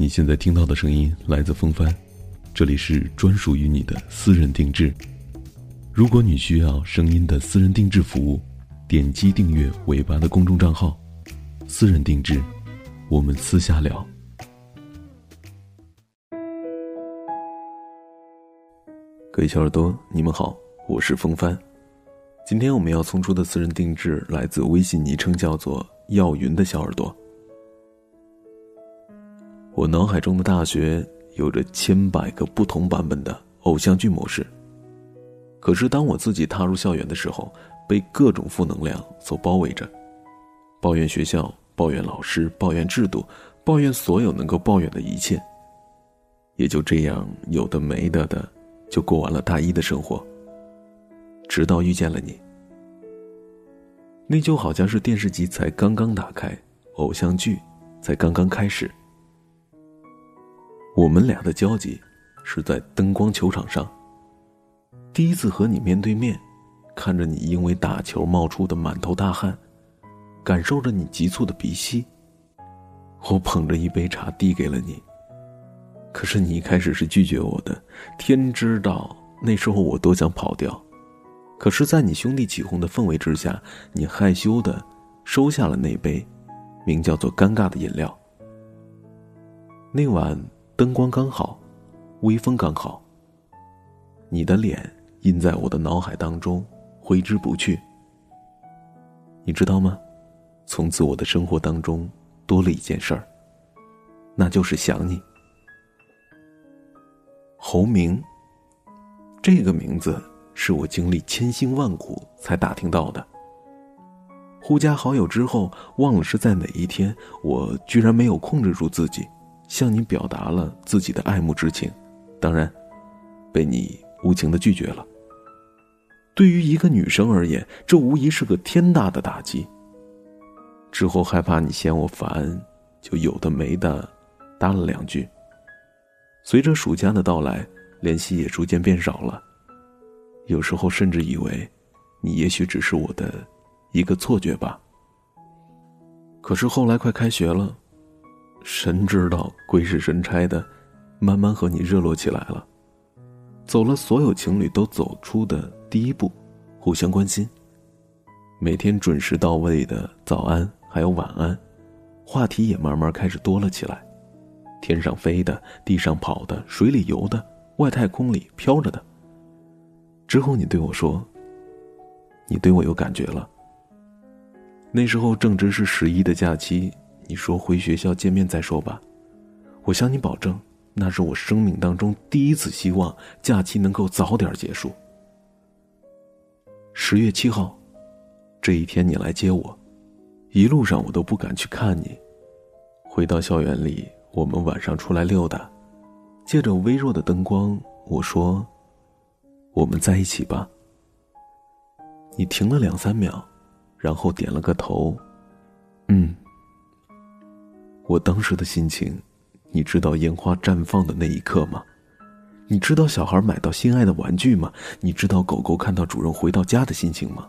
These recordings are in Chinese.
你现在听到的声音来自风帆，这里是专属于你的私人定制。如果你需要声音的私人定制服务，点击订阅尾巴的公众账号“私人定制”，我们私下聊。各位小耳朵，你们好，我是风帆。今天我们要送出的私人定制来自微信昵称叫做“耀云”的小耳朵。我脑海中的大学有着千百个不同版本的偶像剧模式。可是当我自己踏入校园的时候，被各种负能量所包围着，抱怨学校，抱怨老师，抱怨制度，抱怨所有能够抱怨的一切。也就这样有的没的的，就过完了大一的生活。直到遇见了你，那就好像是电视机才刚刚打开，偶像剧才刚刚开始。我们俩的交集是在灯光球场上。第一次和你面对面，看着你因为打球冒出的满头大汗，感受着你急促的鼻息。我捧着一杯茶递给了你。可是你一开始是拒绝我的，天知道那时候我多想跑掉。可是，在你兄弟起哄的氛围之下，你害羞的收下了那杯名叫做“尴尬”的饮料。那晚。灯光刚好，微风刚好。你的脸印在我的脑海当中，挥之不去。你知道吗？从此我的生活当中多了一件事儿，那就是想你。侯明，这个名字是我经历千辛万苦才打听到的。互加好友之后，忘了是在哪一天，我居然没有控制住自己。向你表达了自己的爱慕之情，当然，被你无情的拒绝了。对于一个女生而言，这无疑是个天大的打击。之后害怕你嫌我烦，就有的没的搭了两句。随着暑假的到来，联系也逐渐变少了。有时候甚至以为，你也许只是我的一个错觉吧。可是后来快开学了。神知道鬼使神差的，慢慢和你热络起来了，走了所有情侣都走出的第一步，互相关心。每天准时到位的早安还有晚安，话题也慢慢开始多了起来。天上飞的，地上跑的，水里游的，外太空里飘着的。之后你对我说：“你对我有感觉了。”那时候正值是十一的假期。你说回学校见面再说吧，我向你保证，那是我生命当中第一次希望假期能够早点结束。十月七号，这一天你来接我，一路上我都不敢去看你。回到校园里，我们晚上出来溜达，借着微弱的灯光，我说：“我们在一起吧。”你停了两三秒，然后点了个头，嗯。我当时的心情，你知道烟花绽放的那一刻吗？你知道小孩买到心爱的玩具吗？你知道狗狗看到主人回到家的心情吗？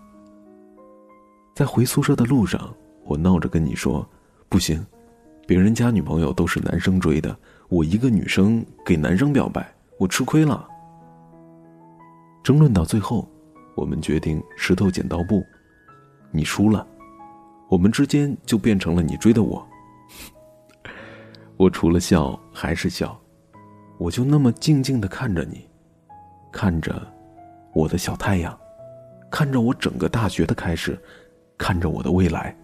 在回宿舍的路上，我闹着跟你说：“不行，别人家女朋友都是男生追的，我一个女生给男生表白，我吃亏了。”争论到最后，我们决定石头剪刀布，你输了，我们之间就变成了你追的我。我除了笑还是笑，我就那么静静的看着你，看着我的小太阳，看着我整个大学的开始，看着我的未来。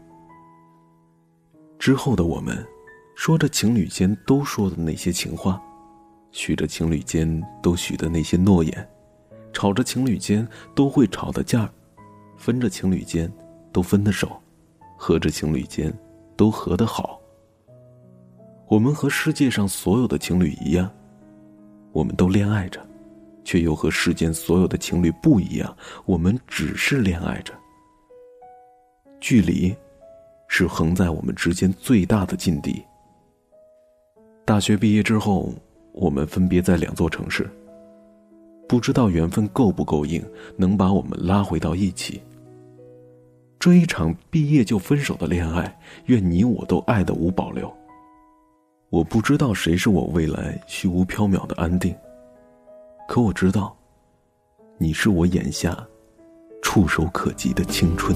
之后的我们，说着情侣间都说的那些情话，许着情侣间都许的那些诺言，吵着情侣间都会吵的架，分着情侣间都分的手，合着情侣间都合得好。我们和世界上所有的情侣一样，我们都恋爱着，却又和世间所有的情侣不一样。我们只是恋爱着。距离，是横在我们之间最大的禁地。大学毕业之后，我们分别在两座城市。不知道缘分够不够硬，能把我们拉回到一起。这一场毕业就分手的恋爱，愿你我都爱的无保留。我不知道谁是我未来虚无缥缈的安定，可我知道，你是我眼下触手可及的青春。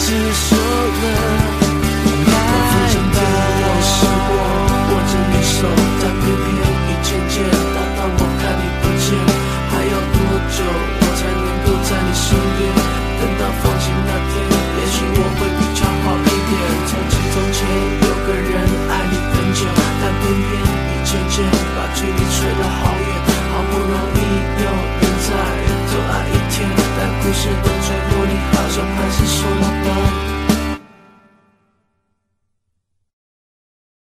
是说了拜